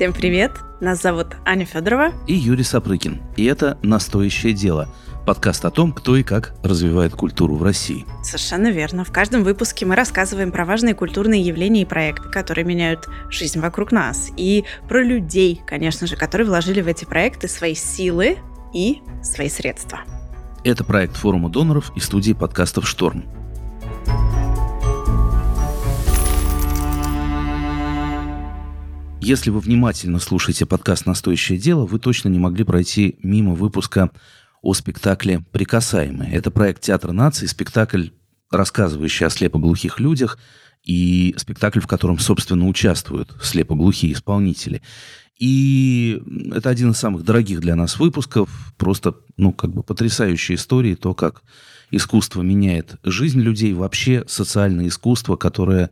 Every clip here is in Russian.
Всем привет! Нас зовут Аня Федорова и Юрий Сапрыкин. И это «Настоящее дело» – подкаст о том, кто и как развивает культуру в России. Совершенно верно. В каждом выпуске мы рассказываем про важные культурные явления и проекты, которые меняют жизнь вокруг нас. И про людей, конечно же, которые вложили в эти проекты свои силы и свои средства. Это проект форума доноров и студии подкастов «Шторм». Если вы внимательно слушаете подкаст «Настоящее дело», вы точно не могли пройти мимо выпуска о спектакле «Прикасаемые». Это проект Театра нации, спектакль, рассказывающий о слепоглухих людях, и спектакль, в котором, собственно, участвуют слепоглухие исполнители. И это один из самых дорогих для нас выпусков. Просто, ну, как бы потрясающая история, то, как искусство меняет жизнь людей, вообще социальное искусство, которое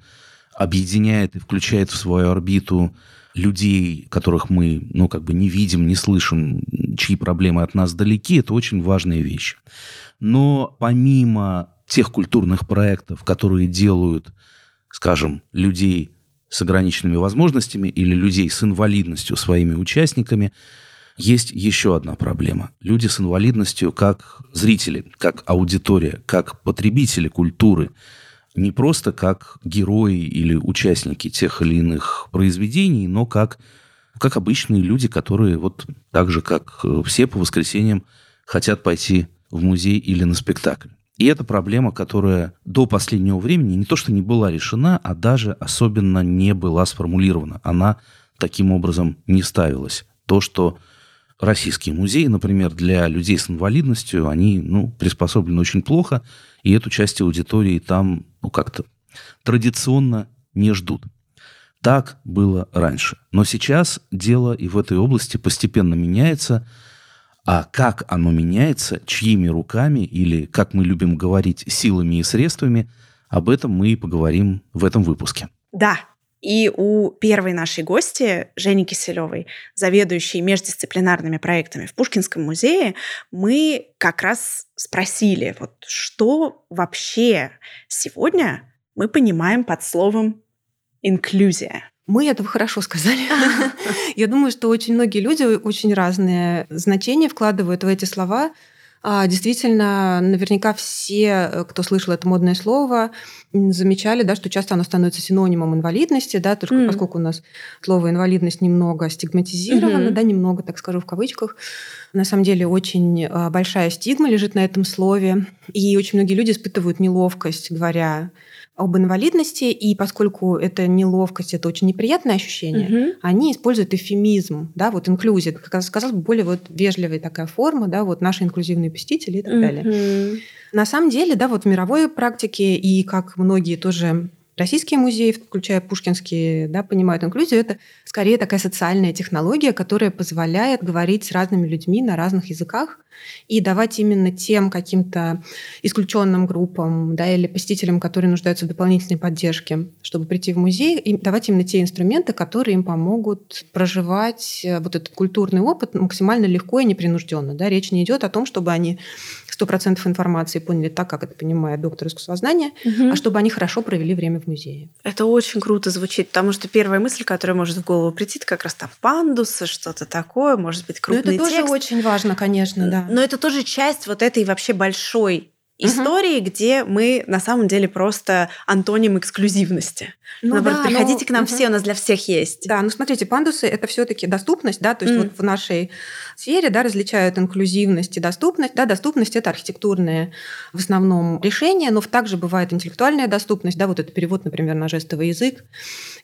объединяет и включает в свою орбиту людей, которых мы, ну, как бы не видим, не слышим, чьи проблемы от нас далеки, это очень важная вещь. Но помимо тех культурных проектов, которые делают, скажем, людей с ограниченными возможностями или людей с инвалидностью своими участниками, есть еще одна проблема. Люди с инвалидностью как зрители, как аудитория, как потребители культуры – не просто как герои или участники тех или иных произведений, но как, как обычные люди, которые вот так же, как все по воскресеньям хотят пойти в музей или на спектакль. И это проблема, которая до последнего времени не то что не была решена, а даже особенно не была сформулирована. Она таким образом не ставилась. То, что российские музеи, например, для людей с инвалидностью, они ну, приспособлены очень плохо, и эту часть аудитории там ну, как-то традиционно не ждут. Так было раньше. Но сейчас дело и в этой области постепенно меняется. А как оно меняется, чьими руками или, как мы любим говорить, силами и средствами, об этом мы и поговорим в этом выпуске. Да, и у первой нашей гости, Жени Киселевой, заведующей междисциплинарными проектами в Пушкинском музее, мы как раз спросили, вот что вообще сегодня мы понимаем под словом инклюзия. Мы этого хорошо сказали. Я думаю, что очень многие люди очень разные значения вкладывают в эти слова. А, действительно, наверняка все, э, кто слышал это модное слово, замечали, да, что часто оно становится синонимом инвалидности, да, только mm. поскольку у нас слово инвалидность немного стигматизировано, mm-hmm. да, немного, так скажу в кавычках, на самом деле очень а, большая стигма лежит на этом слове, и очень многие люди испытывают неловкость, говоря об инвалидности, и поскольку это неловкость, это очень неприятное ощущение, угу. они используют эфемизм, да, вот инклюзия, как сказал, более вот вежливая такая форма, да, вот наши инклюзивные посетители и так угу. далее. На самом деле, да, вот в мировой практике и как многие тоже Российские музеи, включая пушкинские, да, понимают инклюзию, это скорее такая социальная технология, которая позволяет говорить с разными людьми на разных языках и давать именно тем каким-то исключенным группам да, или посетителям, которые нуждаются в дополнительной поддержке, чтобы прийти в музей, и давать именно те инструменты, которые им помогут проживать э, вот этот культурный опыт максимально легко и непринужденно. Да? Речь не идет о том, чтобы они 100% информации поняли так, как это понимает доктор искусствознания, угу. а чтобы они хорошо провели время в музее. Это очень круто звучит, потому что первая мысль, которая может в голову прийти, это как раз там пандусы, что-то такое, может быть, крупный Но это текст. тоже очень важно, конечно, да. Но это тоже часть вот этой вообще большой истории, угу. где мы на самом деле просто антоним эксклюзивности. Ну, Наоборот, да, приходите но... к нам угу. все, у нас для всех есть. Да, ну смотрите, пандусы это все-таки доступность, да, то есть mm. вот в нашей сфере, да, различают инклюзивность и доступность. Да, доступность это архитектурное в основном решение, но также бывает интеллектуальная доступность, да, вот это перевод, например, на жестовый язык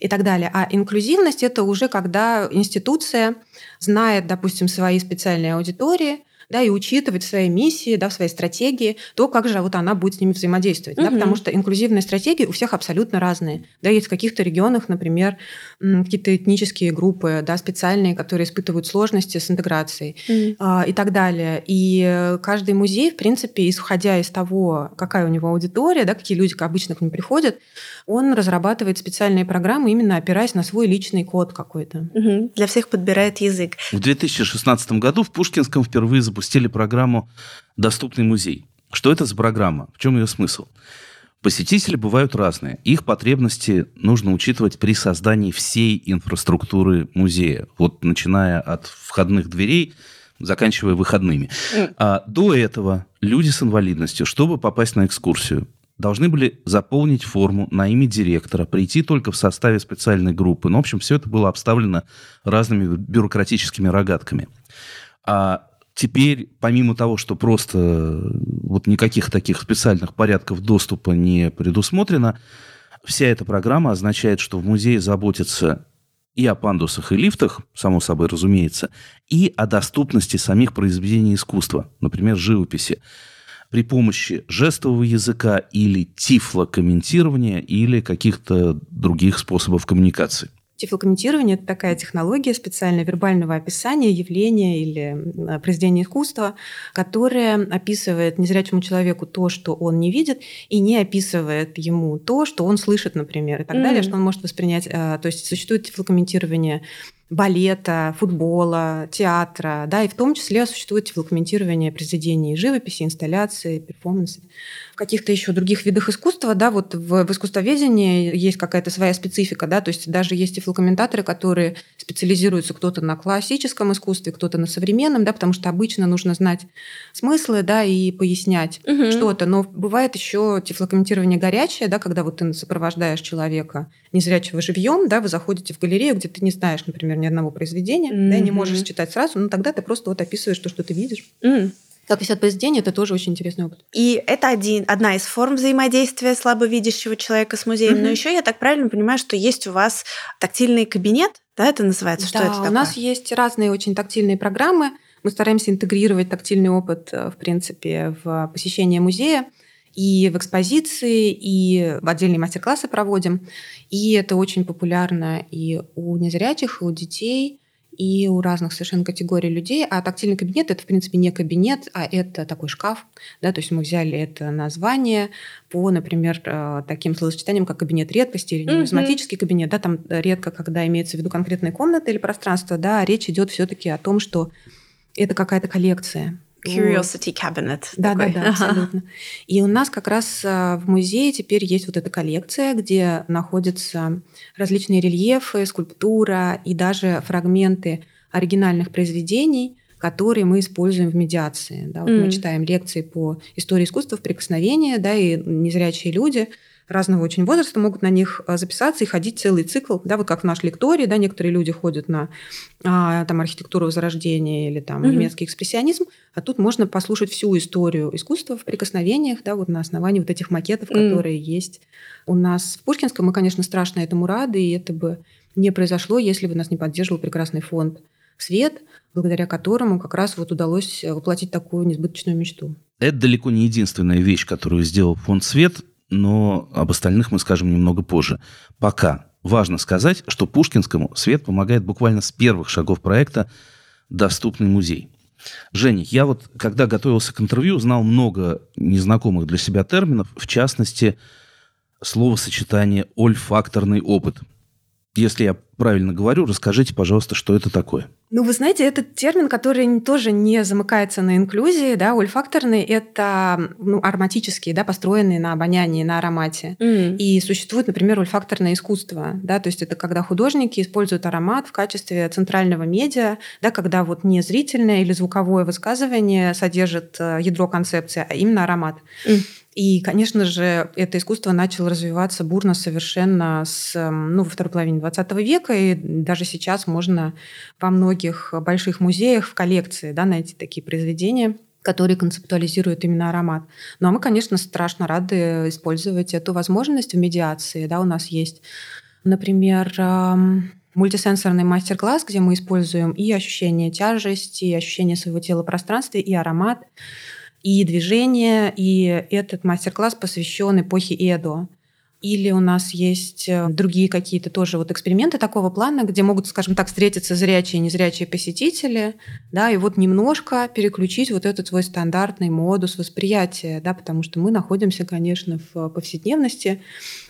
и так далее. А инклюзивность это уже когда институция знает, допустим, свои специальные аудитории, да, и учитывать в своей миссии, да, в своей стратегии то, как же вот она будет с ними взаимодействовать. Угу. Да, потому что инклюзивные стратегии у всех абсолютно разные. Да, есть в каких-то регионах, например, какие-то этнические группы, да, специальные, которые испытывают сложности с интеграцией а, и так далее. И каждый музей, в принципе, исходя из того, какая у него аудитория, да, какие люди обычно к ним приходят, он разрабатывает специальные программы, именно опираясь на свой личный код какой-то. Угу. Для всех подбирает язык. В 2016 году в Пушкинском впервые запустили программу «Доступный музей». Что это за программа? В чем ее смысл? Посетители бывают разные. Их потребности нужно учитывать при создании всей инфраструктуры музея. Вот начиная от входных дверей, заканчивая выходными. А до этого люди с инвалидностью, чтобы попасть на экскурсию, должны были заполнить форму на имя директора, прийти только в составе специальной группы. Ну, в общем, все это было обставлено разными бюрократическими рогатками. А Теперь, помимо того, что просто э, вот никаких таких специальных порядков доступа не предусмотрено, вся эта программа означает, что в музее заботятся и о пандусах и лифтах, само собой разумеется, и о доступности самих произведений искусства, например, живописи, при помощи жестового языка или тифлокомментирования или каких-то других способов коммуникации. Тифлокомментирование – это такая технология специального вербального описания явления или произведения искусства, которая описывает незрячему человеку то, что он не видит, и не описывает ему то, что он слышит, например, и так mm-hmm. далее, что он может воспринять. Э, то есть существует тифлокомментирование балета, футбола, театра, да, и в том числе существует тифлокомментирование произведений живописи, инсталляции, перформанса. В каких-то еще других видах искусства, да, вот в, в искусствоведении есть какая-то своя специфика, да, то есть даже есть тифлокомментаторы, которые специализируются кто-то на классическом искусстве, кто-то на современном, да, потому что обычно нужно знать смыслы, да, и пояснять угу. что-то, но бывает еще тифлокомментирование горячее, да, когда вот ты сопровождаешь человека незрячего живьем, да, вы заходите в галерею, где ты не знаешь, например, ни одного произведения, mm-hmm. да, не можешь читать сразу, но тогда ты просто вот описываешь то, что ты видишь. Mm. Как писать произведение, это тоже очень интересный опыт. И это один, одна из форм взаимодействия слабовидящего человека с музеем. Mm-hmm. Но еще я так правильно понимаю, что есть у вас тактильный кабинет, да, это называется? Что да, это такое? у нас есть разные очень тактильные программы. Мы стараемся интегрировать тактильный опыт, э, в принципе, в посещение музея и в экспозиции, и в отдельные мастер-классы проводим. И это очень популярно и у незрячих, и у детей, и у разных совершенно категорий людей. А тактильный кабинет – это, в принципе, не кабинет, а это такой шкаф. Да? То есть мы взяли это название по, например, э, таким словосочетаниям, как кабинет редкости или нумизматический mm-hmm. кабинет. Да? Там редко, когда имеется в виду конкретная комната или пространство, да, речь идет все таки о том, что это какая-то коллекция. Curiosity Cabinet. Да, такой. да, да, абсолютно. И у нас как раз а, в музее теперь есть вот эта коллекция, где находятся различные рельефы, скульптура и даже фрагменты оригинальных произведений, которые мы используем в медиации. Да, вот mm. Мы читаем лекции по истории искусства в прикосновении, да, и незрячие люди – разного очень возраста могут на них а, записаться и ходить целый цикл, да, вот как в наш лектории, да, некоторые люди ходят на а, там архитектуру Возрождения или там mm-hmm. немецкий экспрессионизм, а тут можно послушать всю историю искусства в прикосновениях, да, вот на основании вот этих макетов, которые есть у нас в Пушкинском. Мы, конечно, страшно этому рады, и это бы не произошло, если бы нас не поддерживал прекрасный фонд «Свет», благодаря которому как раз вот удалось воплотить такую несбыточную мечту. Это далеко не единственная вещь, которую сделал фонд «Свет» но об остальных мы скажем немного позже. Пока важно сказать, что Пушкинскому свет помогает буквально с первых шагов проекта «Доступный музей». Женя, я вот, когда готовился к интервью, знал много незнакомых для себя терминов, в частности, словосочетание «ольфакторный опыт». Если я правильно говорю, расскажите, пожалуйста, что это такое. Ну, вы знаете, этот термин, который тоже не замыкается на инклюзии, да, ольфакторный, это ну, ароматические, да, построенные на обонянии, на аромате. Mm. И существует, например, ольфакторное искусство, да, то есть это когда художники используют аромат в качестве центрального медиа, да, когда вот не зрительное или звуковое высказывание содержит э, ядро концепции, а именно аромат. Mm. И, конечно же, это искусство начало развиваться бурно совершенно с, ну, во второй половине 20 века, и даже сейчас можно во многих больших музеях в коллекции да, найти такие произведения которые концептуализируют именно аромат. Ну а мы, конечно, страшно рады использовать эту возможность в медиации. Да, у нас есть, например, мультисенсорный мастер-класс, где мы используем и ощущение тяжести, и ощущение своего тела в пространстве, и аромат и движение, и этот мастер-класс посвящен эпохе Эдо. Или у нас есть э, другие какие-то тоже вот эксперименты такого плана, где могут, скажем так, встретиться зрячие и незрячие посетители, да, и вот немножко переключить вот этот свой стандартный модус восприятия, да, потому что мы находимся, конечно, в повседневности,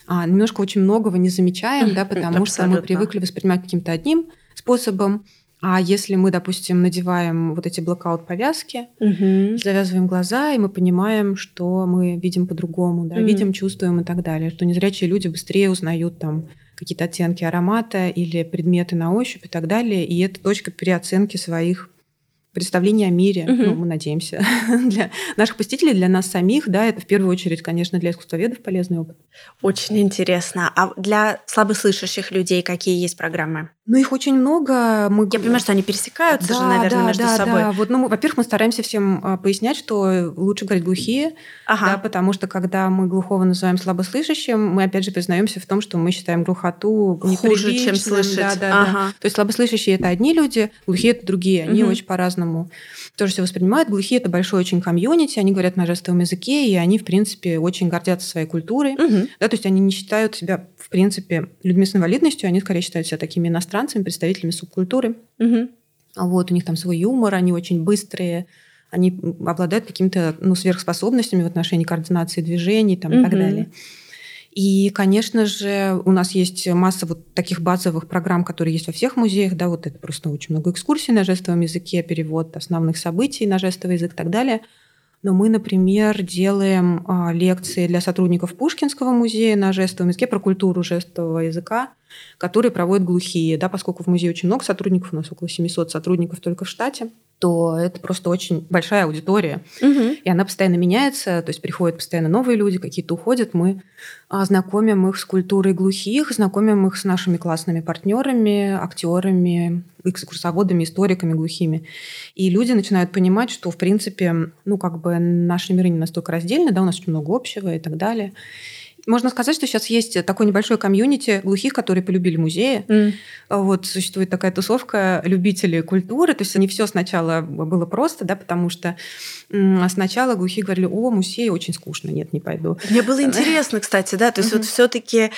а немножко очень многого не замечаем, да, потому Абсолютно. что мы привыкли воспринимать каким-то одним способом, А если мы, допустим, надеваем вот эти блокаут-повязки, угу. завязываем глаза, и мы понимаем, что мы видим по-другому, да, угу. видим, чувствуем и так далее, что незрячие люди быстрее узнают там какие-то оттенки аромата или предметы на ощупь и так далее. И это точка переоценки своих представление о мире, угу. ну, мы надеемся, для наших посетителей, для нас самих, да, это в первую очередь, конечно, для искусствоведов полезный опыт. Очень интересно. А для слабослышащих людей какие есть программы? Ну, их очень много. Мы... Я понимаю, что они пересекаются да, же, наверное, да, между да, собой. Да. Вот, ну, во-первых, мы стараемся всем а, пояснять, что лучше говорить глухие, ага. да, потому что когда мы глухого называем слабослышащим, мы опять же признаемся в том, что мы считаем глухоту хуже, чем слышать. Да, да, ага. да. То есть слабослышащие это одни люди, глухие это другие, они угу. очень по-разному тоже все воспринимают. Глухие это большой очень комьюнити, они говорят на жестовом языке, и они, в принципе, очень гордятся своей культурой. Угу. Да, то есть они не считают себя, в принципе, людьми с инвалидностью, они скорее считают себя такими иностранцами, представителями субкультуры. Угу. Вот, у них там свой юмор, они очень быстрые, они обладают какими-то ну, сверхспособностями в отношении координации движений там, угу. и так далее. И, конечно же, у нас есть масса вот таких базовых программ, которые есть во всех музеях. Да, вот это просто очень много экскурсий на жестовом языке, перевод основных событий на жестовый язык и так далее. Но мы, например, делаем а, лекции для сотрудников Пушкинского музея на жестовом языке про культуру жестового языка которые проводят глухие. Да, поскольку в музее очень много сотрудников, у нас около 700 сотрудников только в штате, то это просто очень большая аудитория. Угу. И она постоянно меняется, то есть приходят постоянно новые люди, какие-то уходят. Мы а, знакомим их с культурой глухих, знакомим их с нашими классными партнерами, актерами, экскурсоводами, историками глухими. И люди начинают понимать, что, в принципе, ну, как бы наши миры не настолько раздельны, да, у нас очень много общего и так далее. Можно сказать, что сейчас есть такой небольшой комьюнити глухих, которые полюбили музеи. Mm. Вот существует такая тусовка любителей культуры. То есть не все сначала было просто, да, потому что сначала глухие говорили, о, музей очень скучно, нет, не пойду. Мне было интересно, кстати, да, то есть вот все-таки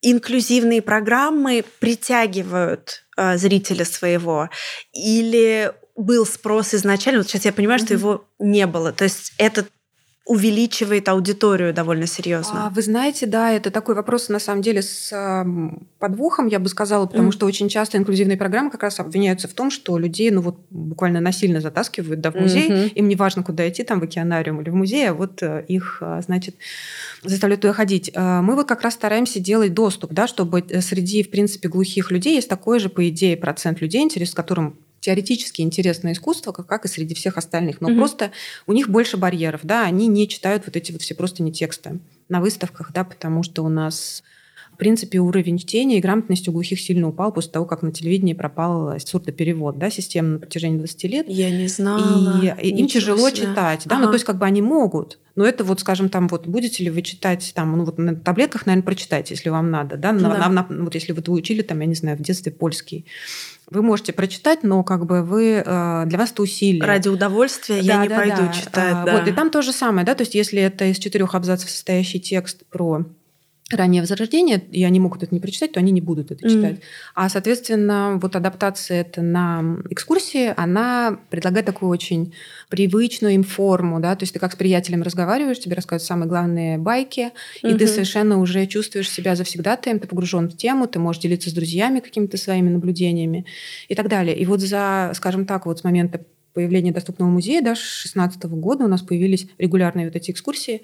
инклюзивные программы притягивают э, зрителя своего или был спрос изначально, вот сейчас я понимаю, mm-hmm. что его не было. То есть этот увеличивает аудиторию довольно серьезно. А, вы знаете, да, это такой вопрос на самом деле с подвохом, я бы сказала, потому mm. что очень часто инклюзивные программы как раз обвиняются в том, что людей, ну вот буквально насильно затаскивают да, в музей, mm-hmm. им не важно, куда идти, там в океанариум или в музей, а вот э, их, а, значит, заставляют туда ходить. А, мы вот как раз стараемся делать доступ, да, чтобы э, среди, в принципе, глухих людей есть такой же, по идее, процент людей, интерес к которым теоретически интересное искусство, как, как и среди всех остальных, но угу. просто у них больше барьеров, да, они не читают вот эти вот все просто не тексты на выставках, да, потому что у нас в принципе, уровень чтения и грамотности у глухих сильно упал после того, как на телевидении пропал сурдоперевод, да, система на протяжении 20 лет. Я не знала. И, и им тяжело себе. читать, да, ага. ну, то есть как бы они могут, но это вот, скажем, там вот будете ли вы читать там, ну вот на таблетках, наверное, прочитайте, если вам надо, да, на, да. На, на, вот если вы учили там, я не знаю, в детстве польский, вы можете прочитать, но как бы вы э, для вас это усилие. Ради удовольствия да, я не да, пойду да. читать. А, да. Вот, и там то же самое, да, то есть если это из четырех абзацев состоящий текст про раннее возрождение, и они могут это не прочитать, то они не будут это читать. Mm. А, соответственно, вот адаптация это на экскурсии, она предлагает такую очень привычную им форму, да, то есть ты как с приятелем разговариваешь, тебе рассказывают самые главные байки, mm-hmm. и ты совершенно уже чувствуешь себя завсегдатаем, ты погружен в тему, ты можешь делиться с друзьями какими-то своими наблюдениями и так далее. И вот за, скажем так, вот с момента появления доступного музея, да, с 2016 года у нас появились регулярные вот эти экскурсии,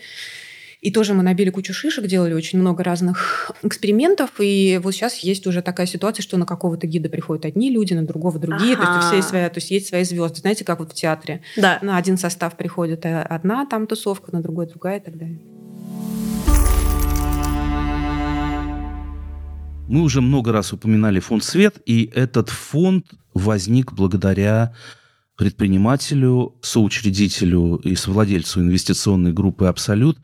и тоже мы набили кучу шишек, делали очень много разных экспериментов. И вот сейчас есть уже такая ситуация, что на какого-то гида приходят одни люди, на другого другие. Ага. То есть, все есть своя, то есть есть свои звезды. Знаете, как вот в театре. Да. На один состав приходит одна там тусовка, на другой другая и так далее. Мы уже много раз упоминали фонд «Свет», и этот фонд возник благодаря предпринимателю, соучредителю и совладельцу инвестиционной группы «Абсолют»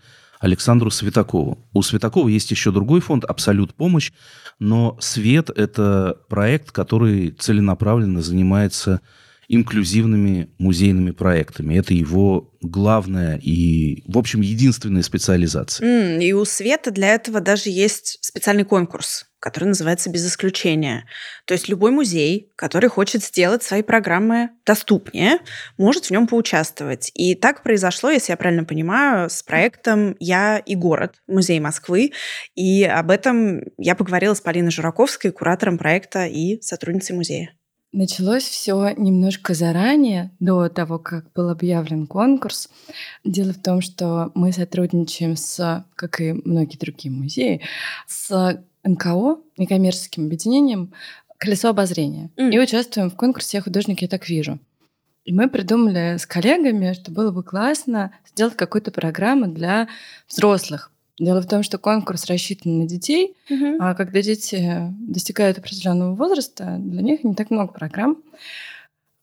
Александру Светакову. У Светакова есть еще другой фонд «Абсолют помощь», но «Свет» — это проект, который целенаправленно занимается инклюзивными музейными проектами. Это его главная и, в общем, единственная специализация. Mm, и у Света для этого даже есть специальный конкурс, который называется «Без исключения». То есть любой музей, который хочет сделать свои программы доступнее, может в нем поучаствовать. И так произошло, если я правильно понимаю, с проектом «Я и город» Музей Москвы. И об этом я поговорила с Полиной Жураковской, куратором проекта и сотрудницей музея. Началось все немножко заранее, до того, как был объявлен конкурс. Дело в том, что мы сотрудничаем с, как и многие другие музеи, с НКО, некоммерческим объединением «Колесо обозрения». Mm. И участвуем в конкурсе «Художник я так вижу». И мы придумали с коллегами, что было бы классно сделать какую-то программу для взрослых. Дело в том, что конкурс рассчитан на детей, угу. а когда дети достигают определенного возраста, для них не так много программ,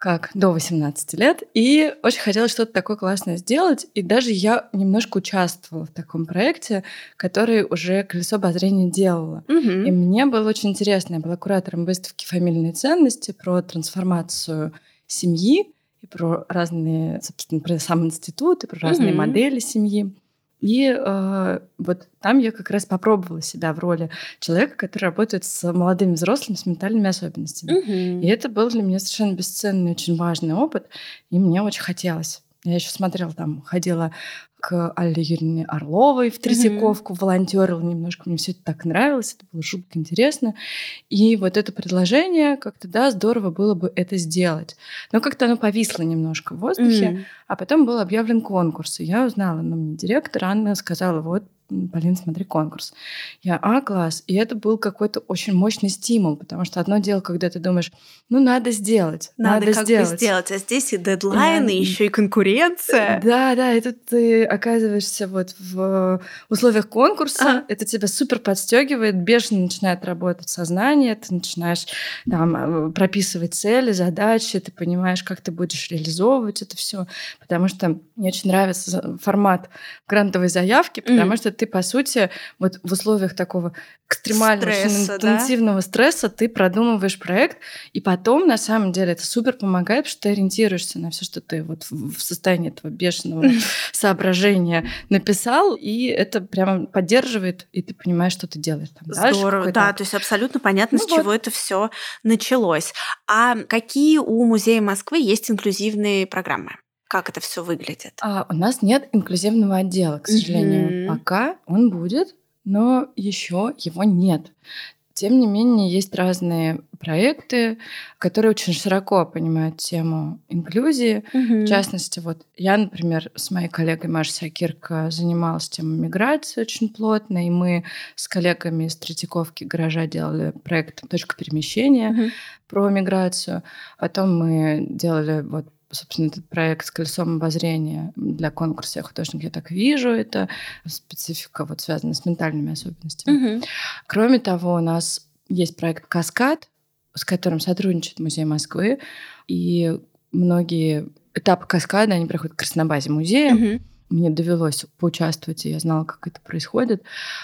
как до 18 лет. И очень хотелось что-то такое классное сделать. И даже я немножко участвовала в таком проекте, который уже «Колесо обозрения» делала. Угу. И мне было очень интересно. Я была куратором выставки «Фамильные ценности» про трансформацию семьи и про разные, собственно, про сам институт, и про разные угу. модели семьи. И э, вот там я как раз попробовала себя в роли человека, который работает с молодыми взрослыми с ментальными особенностями. Угу. И это был для меня совершенно бесценный, очень важный опыт, и мне очень хотелось. Я еще смотрела, там ходила к Алле Юрьевне Орловой в Третьяковку, mm-hmm. волонтерила немножко. Мне все это так нравилось, это было жутко интересно. И вот это предложение, как-то, да, здорово было бы это сделать. Но как-то оно повисло немножко в воздухе, mm-hmm. а потом был объявлен конкурс. И я узнала, ну, мне директор Анна сказала, вот Полин, смотри конкурс. Я, а, класс. И это был какой-то очень мощный стимул, потому что одно дело, когда ты думаешь, ну, надо сделать. Надо, надо как сделать. бы сделать. А здесь и дедлайн, и еще и конкуренция. Да, да, и тут ты оказываешься вот в условиях конкурса, а. это тебя супер подстегивает, бешено начинает работать сознание, ты начинаешь там э, прописывать цели, задачи, ты понимаешь, как ты будешь реализовывать это все, потому что мне очень нравится формат грантовой заявки, потому mm. что ты, по сути, вот в условиях такого экстремального, стресса, интенсивного да? стресса ты продумываешь проект, и потом, на самом деле, это супер помогает, потому что ты ориентируешься на все, что ты вот в состоянии этого бешеного соображения написал, и это прямо поддерживает, и ты понимаешь, что ты делаешь там Здорово, дальше, да, то есть абсолютно понятно, ну, с вот. чего это все началось. А какие у Музея Москвы есть инклюзивные программы? Как это все выглядит? А, у нас нет инклюзивного отдела, к сожалению. Mm-hmm. Пока он будет, но еще его нет. Тем не менее, есть разные проекты, которые очень широко понимают тему инклюзии. Mm-hmm. В частности, вот я, например, с моей коллегой Машей Сакирко занималась темой миграции очень плотно, и мы с коллегами из Третьяковки гаража делали проект «Точка перемещения» mm-hmm. про миграцию. Потом мы делали вот собственно, этот проект с колесом обозрения для конкурса «Я художник, я так вижу». Это специфика, вот связанная с ментальными особенностями. Угу. Кроме того, у нас есть проект «Каскад», с которым сотрудничает Музей Москвы. И многие этапы каскада, они проходят в Краснобазе музея. Угу мне довелось поучаствовать, и я знала, как это происходит.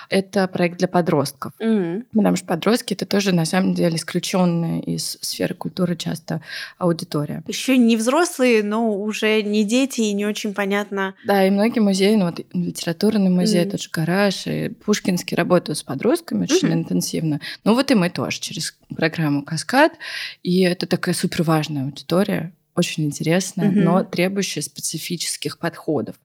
Это проект для подростков. Mm-hmm. Потому что подростки это тоже на самом деле исключенная из сферы культуры часто аудитория. Еще не взрослые, но уже не дети, и не очень понятно. Да, и многие музеи, ну вот литературный музей, mm-hmm. тот же гараж, и Пушкинский работают с подростками очень mm-hmm. интенсивно. Ну вот и мы тоже через программу «Каскад». И это такая супер важная аудитория, очень интересная, mm-hmm. но требующая специфических подходов.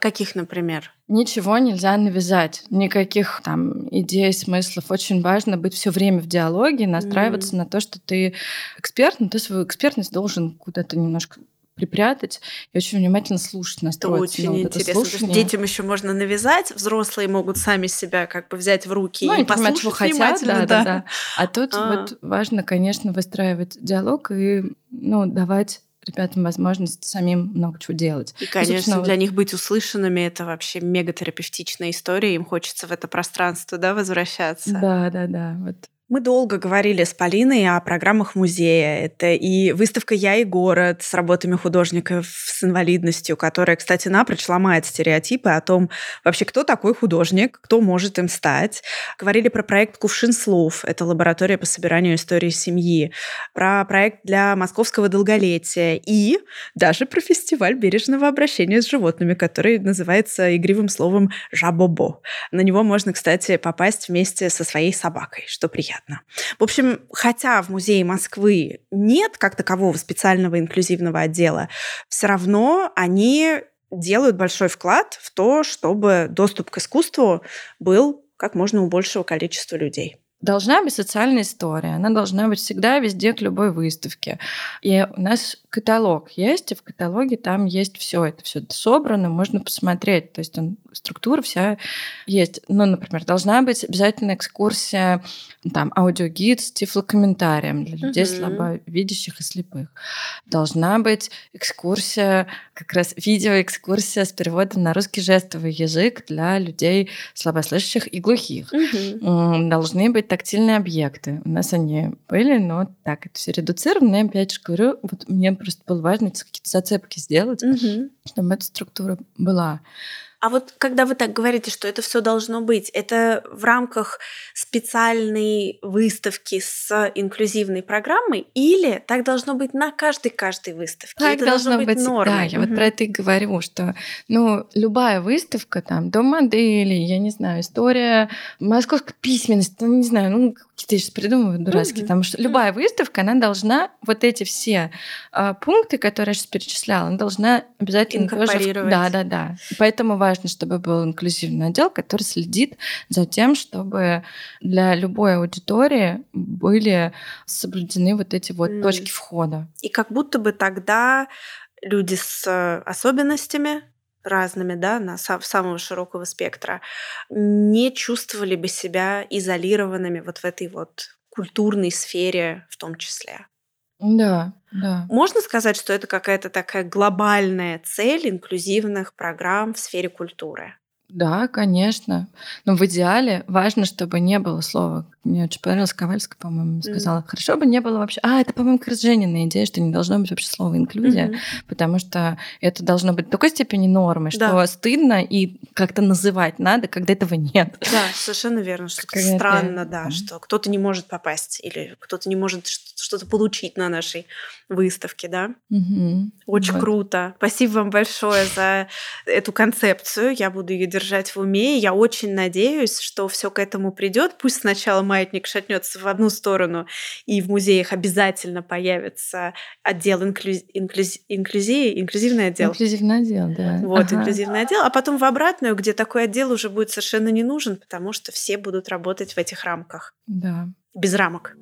Каких, например? Ничего нельзя навязать, никаких там идей, смыслов. Очень важно быть все время в диалоге, настраиваться mm. на то, что ты эксперт, но ты свою экспертность должен куда-то немножко припрятать и очень внимательно слушать, настроиться это очень на вот интересно. Это детям еще можно навязать, взрослые могут сами себя как бы взять в руки ну, и послушать чего хотят, да, да. да, да. А тут а. вот важно, конечно, выстраивать диалог и ну, давать ребятам возможность самим много чего делать. И, конечно, и, для вот... них быть услышанными — это вообще мегатерапевтичная история. Им хочется в это пространство да, возвращаться. Да, да, да. Вот мы долго говорили с Полиной о программах музея. Это и выставка «Я и город» с работами художников с инвалидностью, которая, кстати, напрочь ломает стереотипы о том, вообще, кто такой художник, кто может им стать. Говорили про проект «Кувшин слов». Это лаборатория по собиранию истории семьи. Про проект для московского долголетия. И даже про фестиваль бережного обращения с животными, который называется игривым словом «жабобо». На него можно, кстати, попасть вместе со своей собакой, что приятно понятно. В общем, хотя в Музее Москвы нет как такового специального инклюзивного отдела, все равно они делают большой вклад в то, чтобы доступ к искусству был как можно у большего количества людей. должна быть социальная история, она должна быть всегда везде к любой выставке. И у нас каталог есть, и в каталоге там есть все, это все собрано, можно посмотреть. То есть он, структура вся есть. Ну, например, должна быть обязательно экскурсия, там, аудиогид с тифлокомментарием для людей угу. слабовидящих и слепых. Должна быть экскурсия, как раз видеоэкскурсия с переводом на русский жестовый язык для людей слабослышащих и глухих. Угу. Должны быть тактильные объекты. У нас они были, но так, это все редуцировано. Я опять же говорю, вот мне просто было важно какие-то зацепки сделать, угу. чтобы эта структура была. А вот когда вы так говорите, что это все должно быть, это в рамках специальной выставки с инклюзивной программой или так должно быть на каждой каждой выставке? Так это должно, должно быть, быть нормой. Да, я угу. вот про это и говорю, что ну любая выставка там дом модели, я не знаю, история московской письменности, ну не знаю, ну какие-то сейчас придумываю дурацкие, угу. потому что любая выставка, она должна вот эти все э, пункты, которые я сейчас перечисляла, она должна обязательно тоже... Да, да, да. Поэтому важно, чтобы был инклюзивный отдел, который следит за тем, чтобы для любой аудитории были соблюдены вот эти вот mm. точки входа. И как будто бы тогда люди с особенностями разными, да, на самого широкого спектра, не чувствовали бы себя изолированными вот в этой вот культурной сфере в том числе. Да, да. Можно сказать, что это какая-то такая глобальная цель инклюзивных программ в сфере культуры? Да, конечно. Но в идеале важно, чтобы не было слова. Мне очень понравилось, Ковальская, по-моему, сказала, mm. хорошо бы не было вообще... А, это, по-моему, как раз Женина идея, что не должно быть вообще слова инклюзия, mm-hmm. потому что это должно быть в такой степени нормы, что да. стыдно и как-то называть надо, когда этого нет. Да, совершенно верно. Что Какая странно, да, mm-hmm. что кто-то не может попасть или кто-то не может что-то получить на нашей выставке, да. Mm-hmm. Очень вот. круто. Спасибо вам большое за эту концепцию. Я буду ее держать держать в уме. Я очень надеюсь, что все к этому придет. Пусть сначала маятник шатнется в одну сторону, и в музеях обязательно появится отдел инклюз... инклюз... инклюзии, инклюзивный отдел. Инклюзивный отдел, да. Вот, ага. инклюзивный отдел. А потом в обратную, где такой отдел уже будет совершенно не нужен, потому что все будут работать в этих рамках. Да. Без рамок.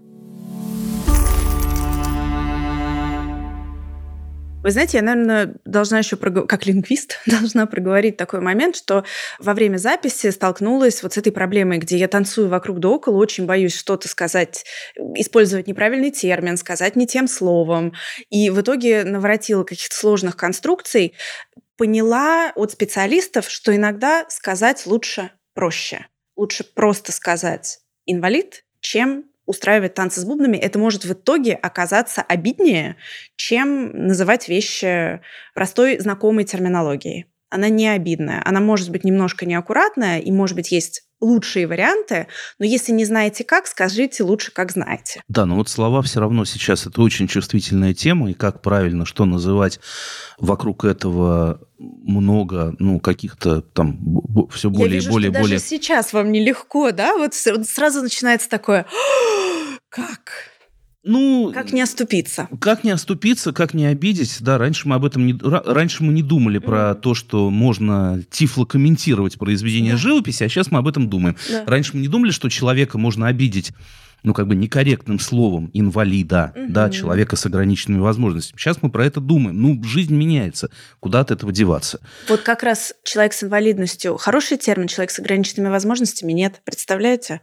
Вы знаете, я, наверное, должна еще, как лингвист, должна проговорить такой момент, что во время записи столкнулась вот с этой проблемой, где я танцую вокруг да около, очень боюсь что-то сказать, использовать неправильный термин, сказать не тем словом. И в итоге наворотила каких-то сложных конструкций, поняла от специалистов, что иногда сказать лучше проще. Лучше просто сказать инвалид, чем устраивать танцы с бубнами, это может в итоге оказаться обиднее, чем называть вещи простой знакомой терминологией. Она не обидная, она может быть немножко неаккуратная, и, может быть, есть лучшие варианты, но если не знаете как, скажите лучше, как знаете. Да, но вот слова все равно сейчас это очень чувствительная тема, и как правильно, что называть вокруг этого много, ну, каких-то там все более Я вижу, и более... Что более... даже сейчас вам нелегко, да? Вот сразу начинается такое, как? Ну, как не оступиться? Как не оступиться, как не обидеть. Да, раньше мы об этом не, раньше мы не думали mm-hmm. про то, что можно тифлокомментировать произведение да. живописи, а сейчас мы об этом думаем. Да. Раньше мы не думали, что человека можно обидеть ну, как бы некорректным словом инвалида, угу. да, человека с ограниченными возможностями. Сейчас мы про это думаем. Ну, жизнь меняется. Куда от этого деваться? Вот как раз человек с инвалидностью. Хороший термин, человек с ограниченными возможностями нет. Представляете?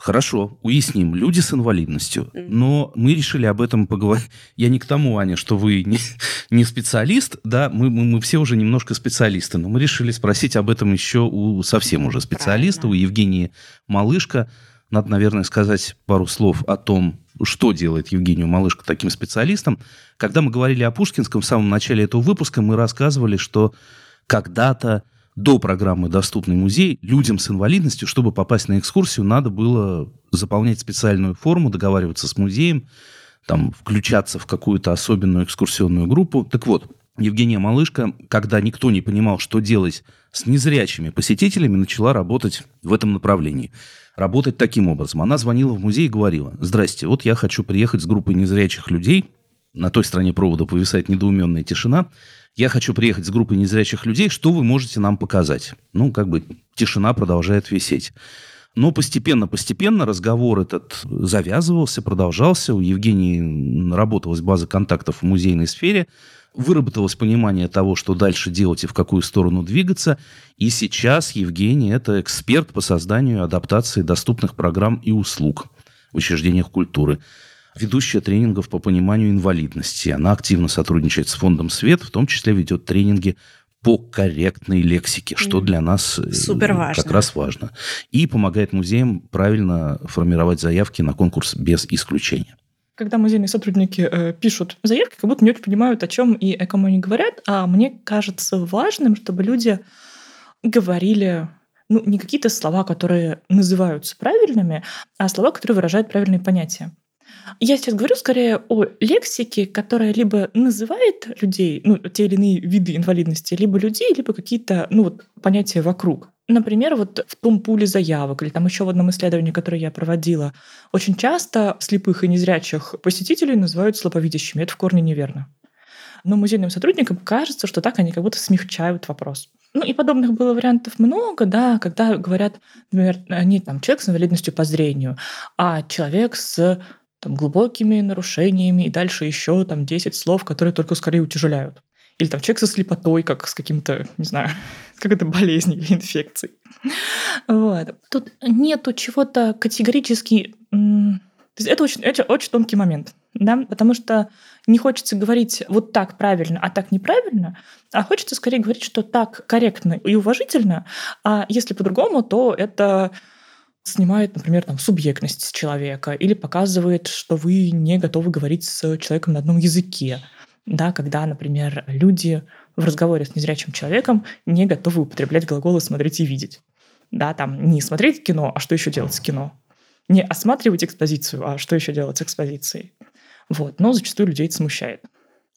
Хорошо, уясним. Люди с инвалидностью. Но мы решили об этом поговорить. Я не к тому, Аня, что вы не, не специалист, да, мы, мы, мы все уже немножко специалисты, но мы решили спросить об этом еще у совсем уже специалиста, Правильно. у Евгении Малышка. Надо, наверное, сказать пару слов о том, что делает Евгению Малышка таким специалистом. Когда мы говорили о Пушкинском в самом начале этого выпуска, мы рассказывали, что когда-то до программы «Доступный музей» людям с инвалидностью, чтобы попасть на экскурсию, надо было заполнять специальную форму, договариваться с музеем, там, включаться в какую-то особенную экскурсионную группу. Так вот, Евгения Малышка, когда никто не понимал, что делать с незрячими посетителями, начала работать в этом направлении. Работать таким образом. Она звонила в музей и говорила, «Здрасте, вот я хочу приехать с группой незрячих людей». На той стороне провода повисает недоуменная тишина я хочу приехать с группой незрячих людей, что вы можете нам показать? Ну, как бы тишина продолжает висеть. Но постепенно-постепенно разговор этот завязывался, продолжался. У Евгении наработалась база контактов в музейной сфере – выработалось понимание того, что дальше делать и в какую сторону двигаться. И сейчас Евгений – это эксперт по созданию адаптации доступных программ и услуг в учреждениях культуры. Ведущая тренингов по пониманию инвалидности. Она активно сотрудничает с фондом «Свет», в том числе ведет тренинги по корректной лексике, что для нас э, Супер важно. как раз важно. И помогает музеям правильно формировать заявки на конкурс без исключения когда музейные сотрудники э, пишут заявки, как будто не очень понимают, о чем и о ком они говорят. А мне кажется важным, чтобы люди говорили ну, не какие-то слова, которые называются правильными, а слова, которые выражают правильные понятия. Я сейчас говорю скорее о лексике, которая либо называет людей, ну, те или иные виды инвалидности, либо людей, либо какие-то, ну, вот, понятия вокруг. Например, вот в том пуле заявок или там еще в одном исследовании, которое я проводила, очень часто слепых и незрячих посетителей называют слабовидящими. Это в корне неверно. Но музейным сотрудникам кажется, что так они как будто смягчают вопрос. Ну и подобных было вариантов много, да, когда говорят, например, не там человек с инвалидностью по зрению, а человек с там, глубокими нарушениями и дальше еще там 10 слов, которые только скорее утяжеляют. Или там человек со слепотой, как с каким-то, не знаю, какой-то болезнью или инфекцией. Вот. Тут нету чего-то категорически... То есть это очень, это очень тонкий момент, да, потому что не хочется говорить вот так правильно, а так неправильно, а хочется скорее говорить, что так корректно и уважительно, а если по-другому, то это снимает, например, там, субъектность человека или показывает, что вы не готовы говорить с человеком на одном языке да, когда, например, люди в разговоре с незрячим человеком не готовы употреблять глаголы «смотреть» и «видеть». Да, там не смотреть кино, а что еще делать с кино. Не осматривать экспозицию, а что еще делать с экспозицией. Вот. Но зачастую людей это смущает.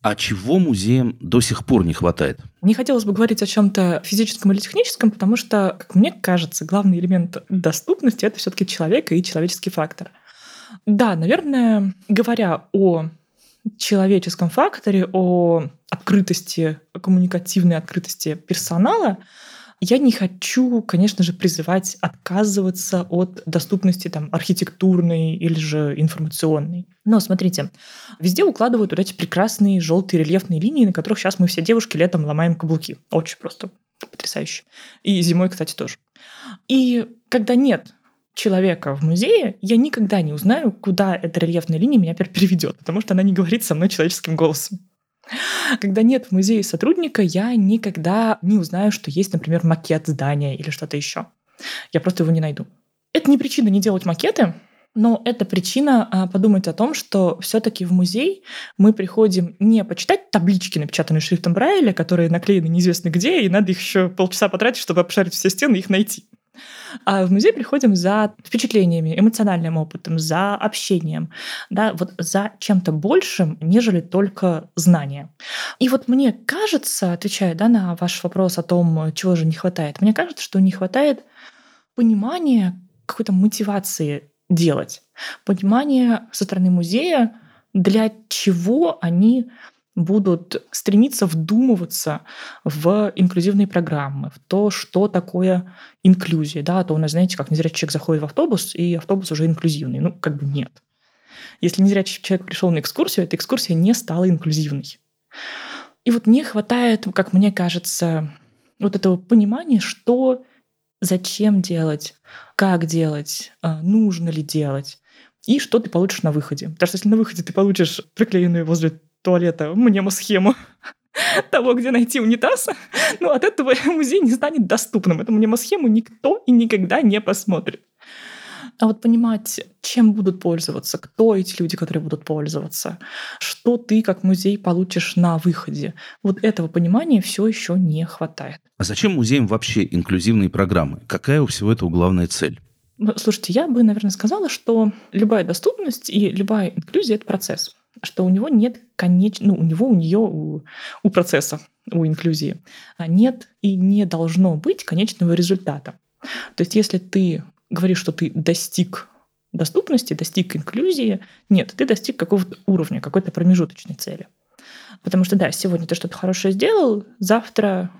А чего музеям до сих пор не хватает? Не хотелось бы говорить о чем-то физическом или техническом, потому что, как мне кажется, главный элемент доступности это все-таки человек и человеческий фактор. Да, наверное, говоря о человеческом факторе, о открытости, коммуникативной открытости персонала, я не хочу, конечно же, призывать отказываться от доступности там, архитектурной или же информационной. Но смотрите, везде укладывают вот эти прекрасные желтые рельефные линии, на которых сейчас мы все девушки летом ломаем каблуки. Очень просто потрясающе. И зимой, кстати, тоже. И когда нет человека в музее, я никогда не узнаю, куда эта рельефная линия меня переведет, потому что она не говорит со мной человеческим голосом. Когда нет в музее сотрудника, я никогда не узнаю, что есть, например, макет здания или что-то еще. Я просто его не найду. Это не причина не делать макеты, но это причина а, подумать о том, что все-таки в музей мы приходим не почитать таблички, напечатанные шрифтом Брайля, которые наклеены неизвестно где, и надо их еще полчаса потратить, чтобы обшарить все стены и их найти. А в музей приходим за впечатлениями, эмоциональным опытом, за общением, да, вот за чем-то большим, нежели только знания. И вот мне кажется, отвечая да, на ваш вопрос о том, чего же не хватает, мне кажется, что не хватает понимания какой-то мотивации делать, понимания со стороны музея, для чего они будут стремиться вдумываться в инклюзивные программы, в то, что такое инклюзия. Да? А то у нас, знаете, как незрячий человек заходит в автобус, и автобус уже инклюзивный. Ну, как бы нет. Если незрячий человек пришел на экскурсию, эта экскурсия не стала инклюзивной. И вот не хватает, как мне кажется, вот этого понимания, что, зачем делать, как делать, а, нужно ли делать, и что ты получишь на выходе. Потому что если на выходе ты получишь приклеенную возле туалета мнемосхему того, где найти унитаз, ну, от этого музей не станет доступным. Эту мнемосхему никто и никогда не посмотрит. А вот понимать, чем будут пользоваться, кто эти люди, которые будут пользоваться, что ты как музей получишь на выходе. Вот этого понимания все еще не хватает. А зачем музеям вообще инклюзивные программы? Какая у всего этого главная цель? Слушайте, я бы, наверное, сказала, что любая доступность и любая инклюзия — это процесс что у него нет конечного, ну, у него, у нее, у, у процесса, у инклюзии а нет и не должно быть конечного результата. То есть если ты говоришь, что ты достиг доступности, достиг инклюзии, нет, ты достиг какого-то уровня, какой-то промежуточной цели. Потому что, да, сегодня ты что-то хорошее сделал, завтра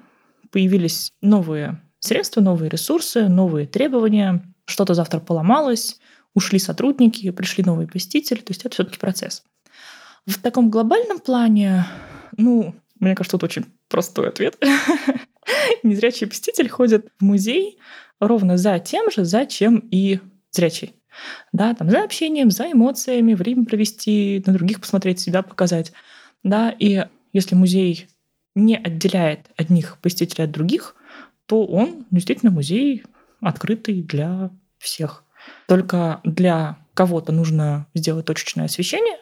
появились новые средства, новые ресурсы, новые требования, что-то завтра поломалось, ушли сотрудники, пришли новые посетители, то есть это все-таки процесс. В таком глобальном плане, ну, мне кажется, тут очень простой ответ. Незрячий посетитель ходит в музей ровно за тем же, зачем и зрячий. Да, там за общением, за эмоциями, время провести, на других посмотреть, себя показать. Да, и если музей не отделяет одних посетителей от других, то он действительно музей открытый для всех. Только для кого-то нужно сделать точечное освещение,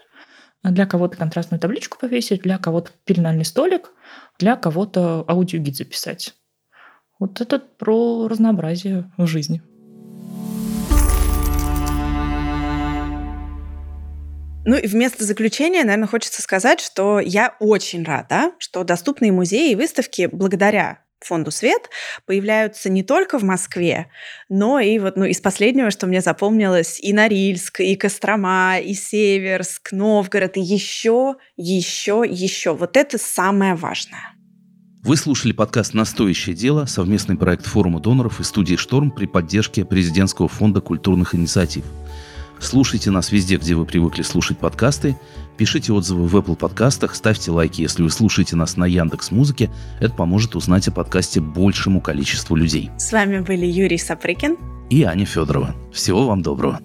для кого-то контрастную табличку повесить, для кого-то пеленальный столик, для кого-то аудиогид записать. Вот это про разнообразие в жизни. Ну и вместо заключения, наверное, хочется сказать, что я очень рада, что доступные музеи и выставки благодаря фонду «Свет» появляются не только в Москве, но и вот ну, из последнего, что мне запомнилось, и Норильск, и Кострома, и Северск, Новгород, и еще, еще, еще. Вот это самое важное. Вы слушали подкаст «Настоящее дело», совместный проект форума доноров и студии «Шторм» при поддержке Президентского фонда культурных инициатив – Слушайте нас везде, где вы привыкли слушать подкасты. Пишите отзывы в Apple подкастах, ставьте лайки, если вы слушаете нас на Яндекс Музыке. Это поможет узнать о подкасте большему количеству людей. С вами были Юрий Сапрыкин и Аня Федорова. Всего вам доброго.